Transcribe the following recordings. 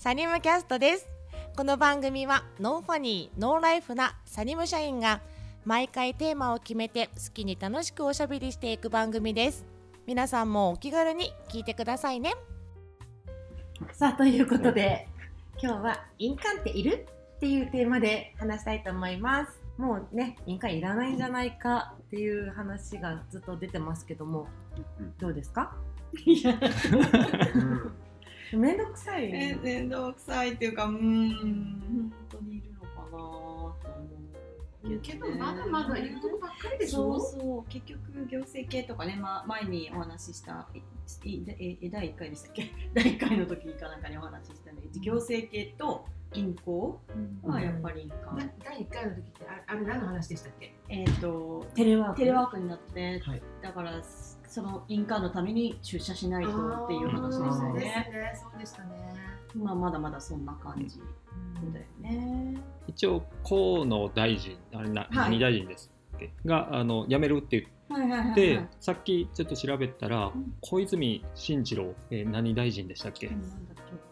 サニムキャストです。この番組はノーファニーノーライフなサニム社員が毎回テーマを決めて好きに楽しくおしゃべりしていく番組です。皆さんもお気軽に聞いてくださいね。さあということで今日は印鑑っているっていうテーマで話したいと思います。もうね印鑑いらないんじゃないかっていう話がずっと出てますけどもどうですか？い やめんどくさいえめんどくさいっていうかうん本当にいるのかなと思う。けどまだまだいるとこばっかりでしょ？そうそう結局行政系とかね、ま、前にお話ししたええ第1回でしたっけ？第1回の時かなんかにお話ししたね。行政系と銀行？はやっぱり印鑑、うん、第1回の時ってあれ何の話でしたっけ？えっ、ー、とテレワーク。テレワークになって、はい、だからその印鑑のために出社しないとっていう話でしたよね。そうでしたね。まあまだまだそんな感じだよね。一応河野大臣あれな、何大臣ですっけ？があの辞めるって言って、はいさっきちょっと調べたら、うん、小泉進次郎、えー、何大臣でしたっけ？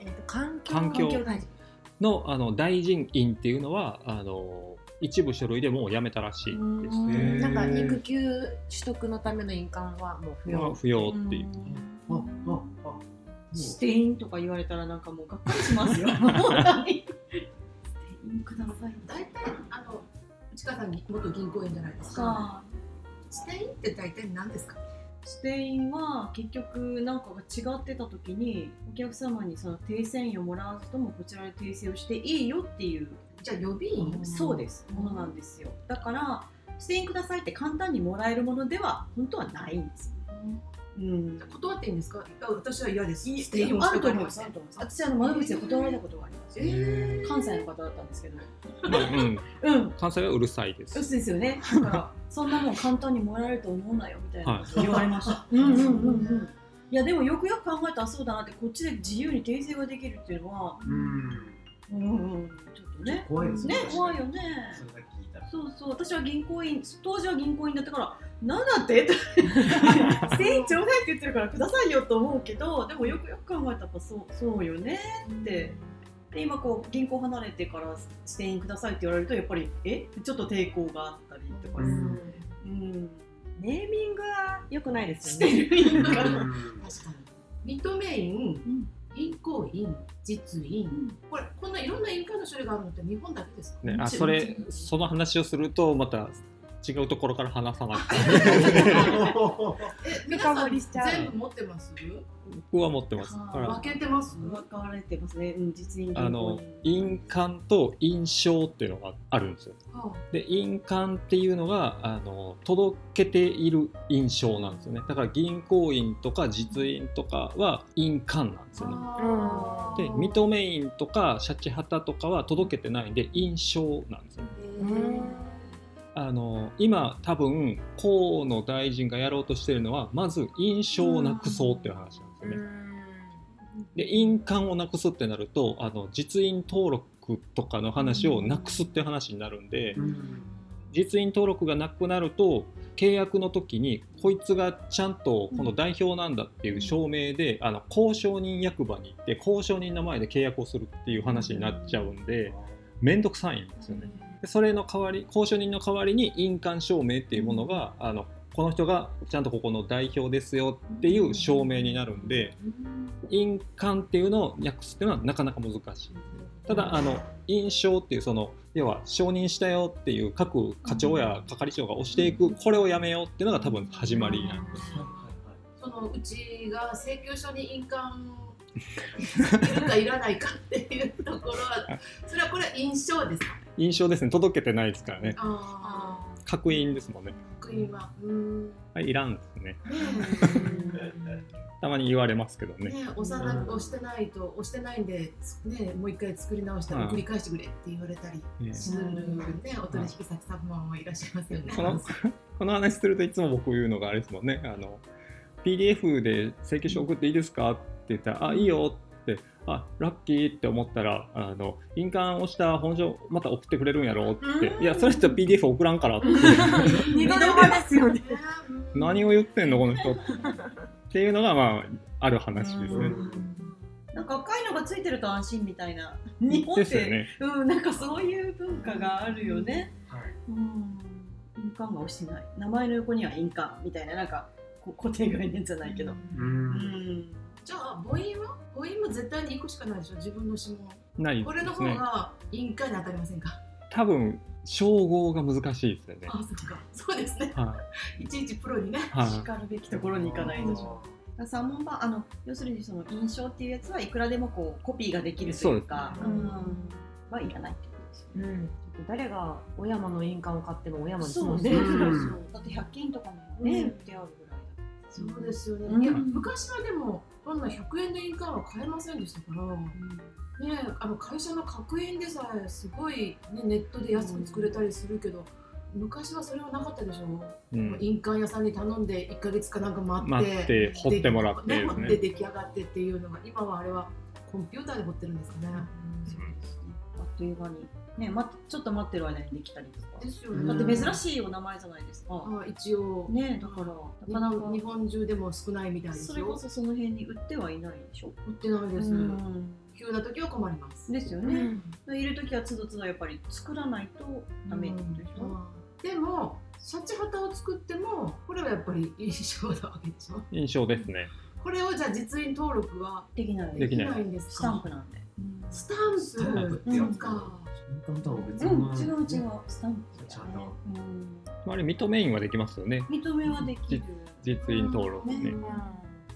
えー、と環境。環境大臣のあの大臣院っていうのはあの一部書類でもうやめたらしいですね。なんか育休取得のための印鑑はもう不要。不要っていう。あああステインとか言われたらなんかもうがっかりしますよ。ステインください。大体あの内川さん元銀行員じゃないですか。ステインって大体何ですか？ステインは結局なんかが違ってた時にお客様にその訂正印をもらうともこちらで訂正をしていいよっていうじゃあ予備印？そうですものなんですよだからステインくださいって簡単にもらえるものでは本当はないんですうん、断っていいんですか？私は嫌です。ステインあると思います。私あの窓口で断られたことがあります。えー、関西の方だったんですけど。うん、関西はうるさいです。そうですよね。だからそんなもん簡単にもらえると思うなよみたいな言われました。うんうんうんうん。いやでもよくよく考えたらそうだなってこっちで自由に訂正ができるっていうのは。うんうんうん、ちょっとね怖いですね怖いよねそうそう私は銀行員当時は銀行員だったから何だって？1000円ちょうだいって言ってるからくださいよと思うけどでもよくよく考えたらそうそうよねって。で今こう銀行離れてから1000円くださいって言われるとやっぱりえ？ちょっと抵抗があったりとか、うん、うん、ネーミングはよくないですよね。確かに認め印、うん。銀行員、実印、これこんないろんな印鑑の種類があるのって日本だけですか、ね、あそれその話をするとまた違うところから話さなくて え皆さん全部持ってます？僕は持ってます。分けてます？分かれてますね。うん、実印あの印鑑と印象っていうのがあるんですよ。で印鑑っていうのがあの届けている印象なんですよね。だから銀行員とか実印とかは印鑑なんですよね。で認め印とかシャチハタとかは届けてないんで印象なんですよね。あの今多分河野大臣がやろうとしてるのはまず印象をなくそうっていう話なんですよね。で印鑑をなくすってなるとあの実印登録とかの話をなくすって話になるんで、実印登録がなくなると契約の時にこいつがちゃんとこの代表なんだっていう証明で、あの交渉人役場に行って交渉人の前で契約をするっていう話になっちゃうんで面倒くさいんですよね。でそれの代わり交渉人の代わりに印鑑証明っていうものがあのこの人がちゃんとここの代表ですよっていう証明になるんで印鑑っていうのを訳すっていうのはなかなか難しい。ただあの印象っていうその要は承認したよっていう各課長や係長が押していくこれをやめようっていうのが多分始まりなんです。そのうちが請求書に印鑑いるかいらないかっていうところはそれはこれは印象ですか？印象ですね。届けてないですからね。確認ですもんね。確認は。うん。はいいらんですね。たまに言われますけどね。ね押さな押してないと押してないんでねもう一回作り直したら繰り返してくれって言われたりするねお取引先様もいらっしゃいますよね。この この話するといつも僕言うのがあれですもんね。あの PDF で請求書送っていいですか？って言ったら、あ、いいよって、あ、ラッキーって思ったら、あの、印鑑押した本書また送ってくれるんやろって、いや、それって PDF 送らんからって。二度手間ですよね。何を言ってんの、この人。っていうのが、まあ、ある話ですね。なんか赤いのがついてると安心みたいな。日本って、ね、うんなんかそういう文化があるよね、はい。うん。印鑑が押してない。名前の横には印鑑みたいななんかこ 固定概念じゃないけど、ううんんじゃあ母音は？母音も絶対に1個しかないでしょ？自分の指紋。ないこれの方が印鑑に当たりませんか？多分称号が難しいですよね。あそっか。そうですね。はい。ちいちプロにねい、はしかるべきところに行かないでしょ三問版あの要するにその印象っていうやつはいくらでもこうコピーができるというか。そうですね。ん。はい。らないってことですよねうん、誰が小山の印鑑を買っても小山にそうねそうそう。うん。そうだって100均とかにもね、うん。売ってあるぐらい。だそうですよね、うん。いや昔はでもこんな100円で印鑑は買えませんでしたから、ね、あの会社の格印でさえすごい、ね、ネットで安く作れたりするけど、昔はそれはなかったでしょ、うん、印鑑屋さんに頼んで1か月かなんか待って待って掘ってもらってね。で出来上がってっていうのが今はあれはコンピューターで彫ってるんですかね、そうですねあっという間に。ね待ってちょっと待ってる間にできたりとか。ですようんね。だって珍しいお名前じゃないですか、あ一応、ねだから日なかなか。本日本中でも少ないみたいですよ。それこそその辺に売ってはいないでしょ。売ってないです、うん。急な時は困ります。ですよね、いる時はつどつどやっぱり作らないとダメってことでしょ、でもシャチハタを作ってもこれはやっぱり印象なわけでしょ。印象ですねこれをじゃあ実印登録はできない。できできないんですか？スタンプなんで、スタンプ？スタンプってやつか。別うん、物違う違う。スタンプちゃんとうん、あれ認め印はできますよね。認めはできる実印登録ね。ね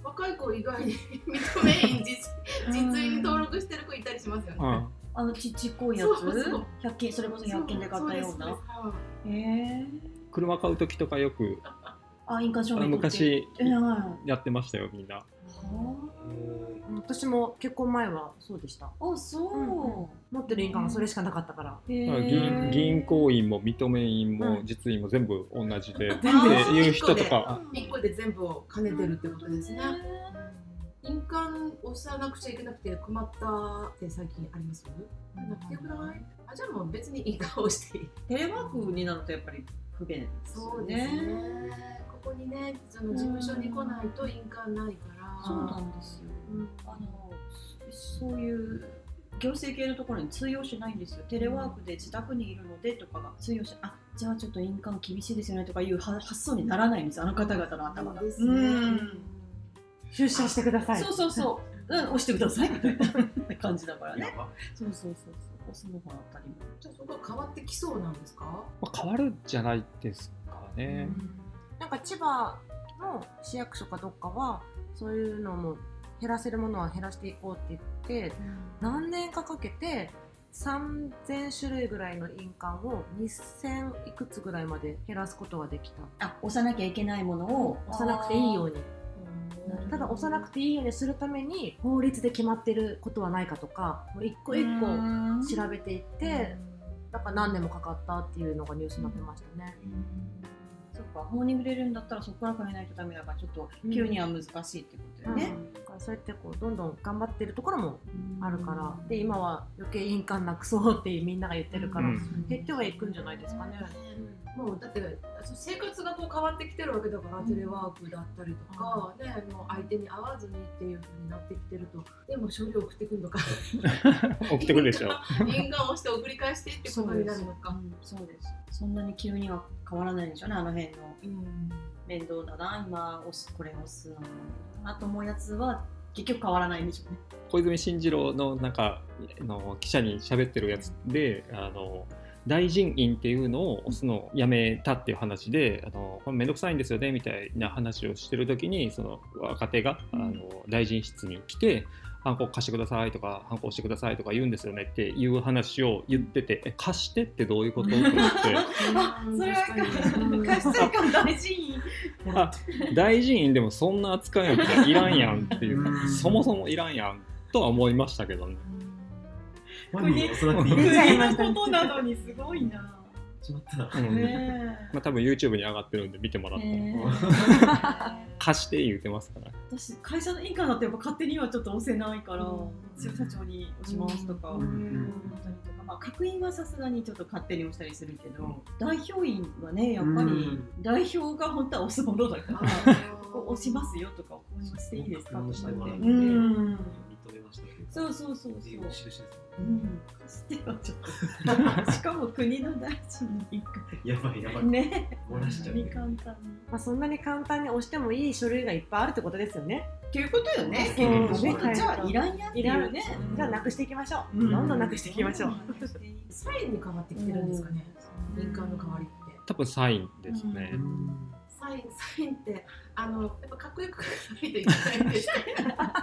若い子以外に認め印実実印に登録してる子いたりしますよね、はあのちちっこいやつ？そうそう100均それこそ100均で買ったような。そです。はへえい、車買う時とかよくあ印鑑証あ明取って。昔やってましたよみんな。私も結婚前はそうでした。あそう、持ってる印鑑がそれしかなかったから。銀銀行員も認め印もうん実印も全部同じで、ってあーいう人とか。一個で全部を兼ねてるってことですね、印鑑押さなくちゃいけなくて困ったって最近あります？なくてよくない？あじゃあもう別に印鑑を押していい。テレワークになるとやっぱり不便ですよそうですね。ここにねその事務所に来ないと印鑑ないから。そうなんですよ。うん。あのそそういう行政系のところに通用しないんですよ。テレワークで自宅にいるのでとかが通用しあじゃあちょっと印鑑厳しいですよねとかいうは発想にならないんですあの方々の頭が。ですね。うん。出社してください。そうそうそう、うん、押してください。みたいな感じだからね。そうそうそうそう押すのが当たりじゃあそこは変わってきそうなんですか？まあ変わるんじゃないですかね。なんか千葉の市役所かどっかはそういうのも減らせるものは減らしていこうって言って何年かかけて3000種類ぐらいの印鑑を2000いくつぐらいまで減らすことができた。前あ押さなきゃいけないものを押さなくていいように。うんただ押さなくていいようにするために法律で決まってることはないかとかもう一個一個調べていってだから何年もかかったっていうのがニュースになってましたね。そっか法に触れるんだったらそこから変えないとダメだからちょっと急には難しいってことよね、うん。だからそうやってこうどんどん頑張ってるところもあるから。で今は余計印鑑なくそうってみんなが言ってるから、うん。減ってはいくんじゃないですかね。もうだって生活がこう変わってきてるわけだから、テレワークだったりとか、ね、あの相手に会わずにっていう風になってきてるとでも処理を送ってくるのか。起きてくるでしょ。印鑑をして送り返してってことになるのか。うん。そうです。そんなに急には変わらないんでしょうねあの辺のうん。面倒だな今押すこれ押す。のなと思うやつは結局変わらないんでしょうね。小泉進次郎のなんかあの記者に喋ってるやつであの大臣院っていうのを押すのをやめたっていう話であのこれめんどくさいんですよねみたいな話をしてる時にその若手があの大臣室に来て「ハンコ貸してください」とか「ハンコ押してください」とか言うんですよねっていう話を言ってて「え貸してってどういうこと?」と思って。あそれは貸したいか。も大事にあ大臣院でもそんな扱いなんていらんやんっていううん。そもそもいらんやんとは思いましたけどね。本人おそらくいました国のことなのにすごいな。ちまった。うん。ねまあ、多分 YouTube に上がってるんで見てもらえったら、貸して言うてますから。私会社の印鑑だってやっぱ勝手にはちょっと押せないからうん。社長に押しますとか、うん。本当にとか。まあ確認はさすがにちょっと勝手に押したりするけど、代表員はねやっぱりうん。代表が本当は押すものだから、あこう 押しますよとかこうしていいですかとかって、うんうん認めましたけそうそうそうっていうそう印ですもんうん。かつてはちょっとしかも国の大臣に一やばいやばい。回ね。漏らしちゃうに簡単にまあ、そんなに簡単に押してもいい書類がいっぱいあるってことですよね。っていうことよね。じゃあいらんやっていうね。じゃあなくしていきましょう。うん。どんどんなくしていきましょう。サインに変わってきてるんですかね、印鑑の代わりって。多分サインですね。サイン、サインって、あの、やっぱかっこよく書いといけないんですけど。サイン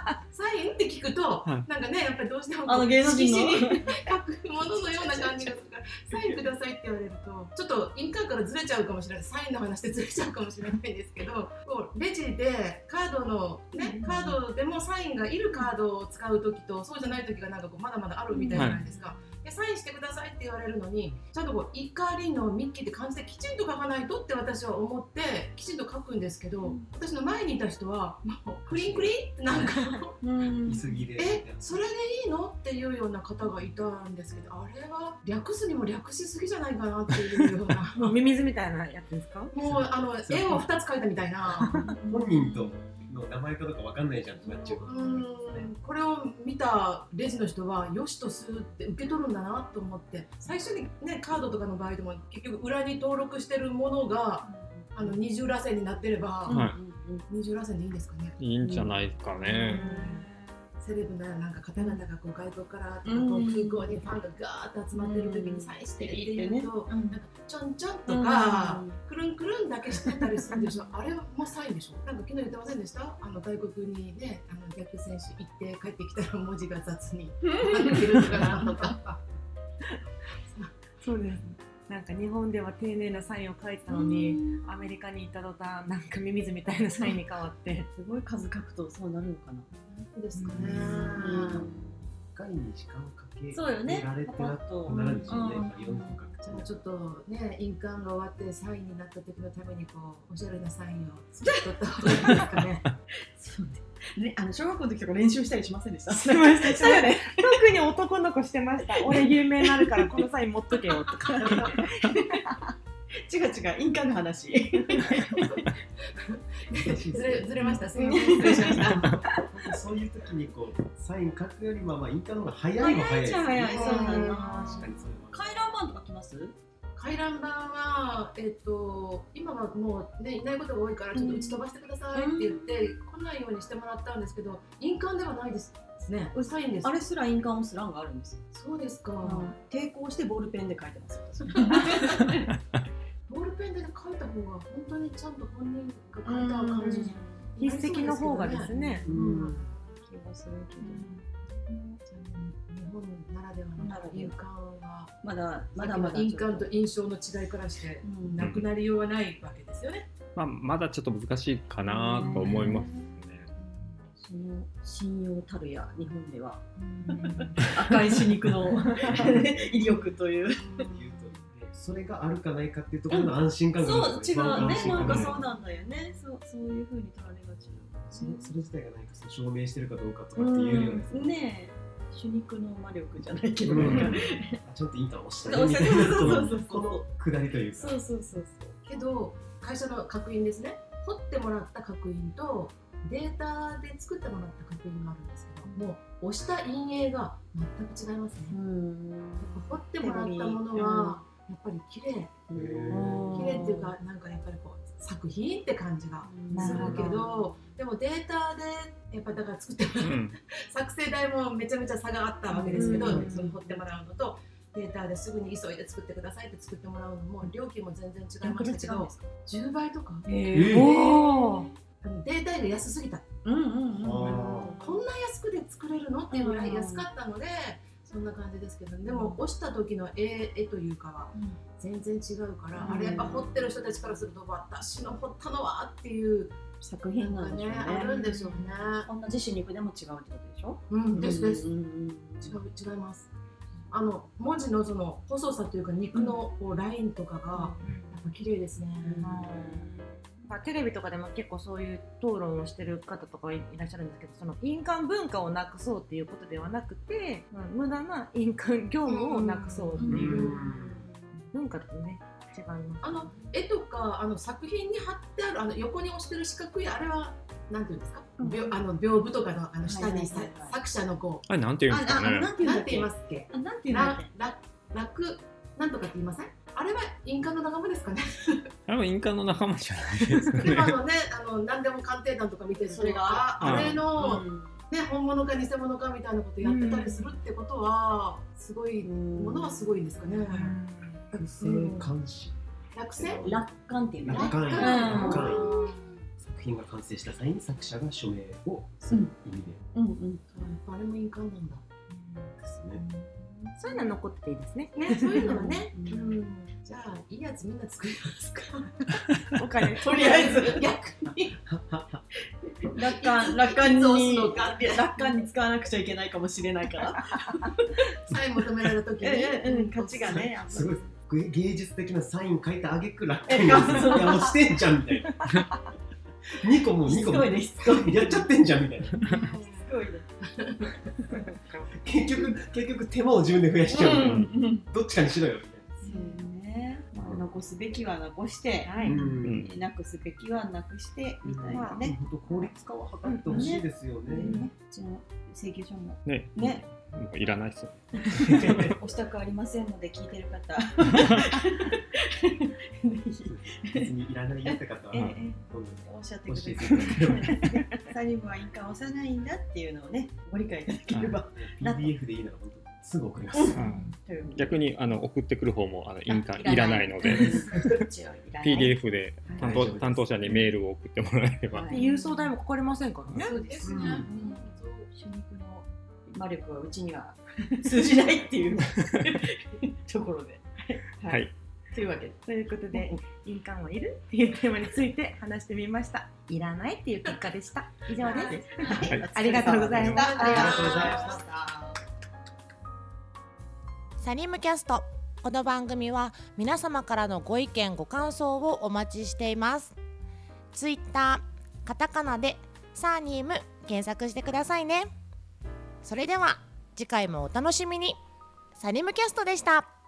って聞くと、はいなんかね、やっぱりどうしてもあの芸能人の？書くもののような感じがするから、サインくださいって言われると、ちょっと印鑑からずれちゃうかもしれない、サインの話でずれちゃうかもしれないんですけど、こうレジでカードの、ね、カードでもサインがいるカードを使うときと、そうじゃないときがなんかこうまだまだあるみたいじゃないですか。でサインしてくださいって言われるのにちゃんとこう怒りのミッキーって感じできちんと書かないとって私は思ってきちんと書くんですけど、私の前にいた人はもうクリンクリンってなんかうん。いすぎで。えそれでいいのっていうような方がいたんですけどあれは略すにも略しすぎじゃないかなっていうような。もうミミズみたいなやつですか？もうあの絵を2つ描いたみたいな。本人との名前かどうかわかんないじゃんってなっちゃううん。これを見たレジの人はよしとするって受け取るんだなと思って最初にねカードとかの場合でも結局裏に登録してるものがあの二重らせんになってれば、はい。二重らせんでいいんですかね、いいんじゃないですかね。セレブななんか方々がこう外国からとかうんこう空港にファンがガーッと集まってる時にサインしてっていうと、うんなんかちょんちょんとか、くるんくるんだけしてたりするんでしょ？あれもサインでしょ？なんか昨日言ってませんでした？あの外国にねあの野球選手行って帰ってきたら文字が雑になってるとかなんとか。そうです。なんか日本では丁寧なサインを書いてたのに、アメリカに行った途端なんかミミズみたいなサインに変わって。すごい数書くとそうなるのかな？そうですかね、一回に時間をかけそうよね。られてなくなるんですよね。やっぱいろんなの書くじゃあちょっとね印鑑が終わってサインになった時のためにこうおしゃれなサインを作っとった方がいいですかね。そうねねあの小学校の時とか練習したりしませんでした？してました。したよね。特に男の子してました。俺有名になるからこのサイン持っとけよとか。違う違う印鑑の話。ずれずれました。すみません。失礼しました。そういう時にこうサイン書くよりもまあインカの方が早いも早い早いそうなの。確かにそれは回覧板とか来ます？回覧板は、えっと、今はもう、ね、いないことが多いからちょっと打ち飛ばしてくださいって言って、来ないようにしてもらったんですけど印鑑ではないですね。サインです。あれすら印鑑をすらんがあるんです。よそうですか、抵抗してボールペンで書いてます。ボールペンで書いた方が本当にちゃんと本人が書いた感じ筆跡の方がですね。うん。気がするけど日本ならではの印鑑はまだままだだまだ印鑑と。印象の違いからしてうんなくなりようはないわけですよね。まあまだちょっっと難しいかなと思いますね。その信用たるや日本では。赤い死肉の 威力という。それがあるかないかっていうところの安心感がそう違うね。なんかそうなんだよね。そうそういう風に取られがち。それそれ自体が何かその証明してるかどうかとかっていうよりはですねねえ主肉の魔力じゃないけど、うん。ちゃんとインター押した。そうねみたいなそうそうそうこのこの下りというか。そうそうそうそう。けど会社の角印ですね。彫ってもらった角印とデータで作ってもらった角印があるんですけどもう押した印影が全く違いますね。うん。やっぱ彫ってもらったものはやっぱり綺麗。綺麗っていうかなんかやっぱりこう作品って感じがなするけどどでもデータでやっぱだから作ってもらううん。作成代もめちゃめちゃ差があったわけですけど、うん。その掘ってもらうのとデータですぐに急いで作ってくださいって作ってもらうのも料金も全然違いましたけど10倍とか？へえおー。あのデータより安すぎた。うんうんうんあこんな安くで作れるの？っていうぐらい安かったのでそんな感じですけどでも押した時の絵絵というかは全然違うから、うん。あれやっぱ彫ってる人たちからすると私の彫ったのはっていう作品ななんんでしょうね。あるんでしょうね。同じ主肉でも違うってことでしょ？うんですです。うんうん違う違います。あの文字のその細さというか肉のこうラインとかがやっぱ綺麗ですね。まあ、テレビとかでも結構そういう討論をしてる方とかいらっしゃるんですけどその印鑑文化をなくそうっていうことではなくて、うん無駄な印鑑業務をなくそうってうんいう、うん。文化ってね違います。あの絵とかあの作品に貼ってあるあの横に押してる四角いあれはなんていうんですか、うん。屏あの屏風とかのあの下に作者のこあれなんて言うんですかねなんて言いますっけ？あなんていうんだっらけ？ら楽なんとかって言いません？あれは印鑑の仲間ですかね？あれも印鑑の仲間じゃないですかね。今のねあの何でも鑑定団とか見てるとそれが？ああれの、うん。ね、本物か偽物かみたいなことやってたりするってことは、すごいものはすごいんですかね。不正監視。落選楽観っていうかね。楽観。作品が完成した際に作者が署名をする。意味で。うんうん。あれも印鑑なんだ。ですね。そういうの残ってていいですね。ね、そういうのはね。ううん。ん、じゃあいいやつみんな作りますか。お金とりあえず。逆に。楽観楽観に楽観に。使わなくちゃいけないかもしれないから。サイン求められた時に。うんうん価値がねやっぱすごいです芸芸術的なサイン書いたあげく楽え観ですいやもうしてんじゃんみたいな。2個も2個も。やっちゃってんじゃんみたいな。すごいね結局結局手間を自分で増やしちゃう。うん。どっちかにしろよ。みたいそうね。まあ残すべきは残してはい、な、くすべきはなくしてみたいなね。ね本当効率化を図ってほしいですよね。ね。うちの請求書も。ね。ね。もういらないですよ。押したくありませんので聞いてる方。別にいらないよって方は、おっしゃってくださいサニムは印鑑を押さないんだっていうのをねご理解いただければ PDF でいいなら本当すぐ送ります。逆にあの送ってくる方もあの印鑑あいらない。ので PDF で担当担当者にメールを送ってもらえれば、はい。で郵送代もかかりませんからね。そうですね。うん。主肉の魔力はうちには通じないっていう ところで。はい。というわけで。ということで印鑑はいるっていうテーマについて話してみました。いらないっていう結果でした。以上です。はい。ありがとうございました。ありがとうございました。サニムキャスト。この番組は皆様からのご意見ご感想をお待ちしています。ツイッターカタカナでサーニーム検索してくださいね。それでは次回もお楽しみに。サニムキャストでした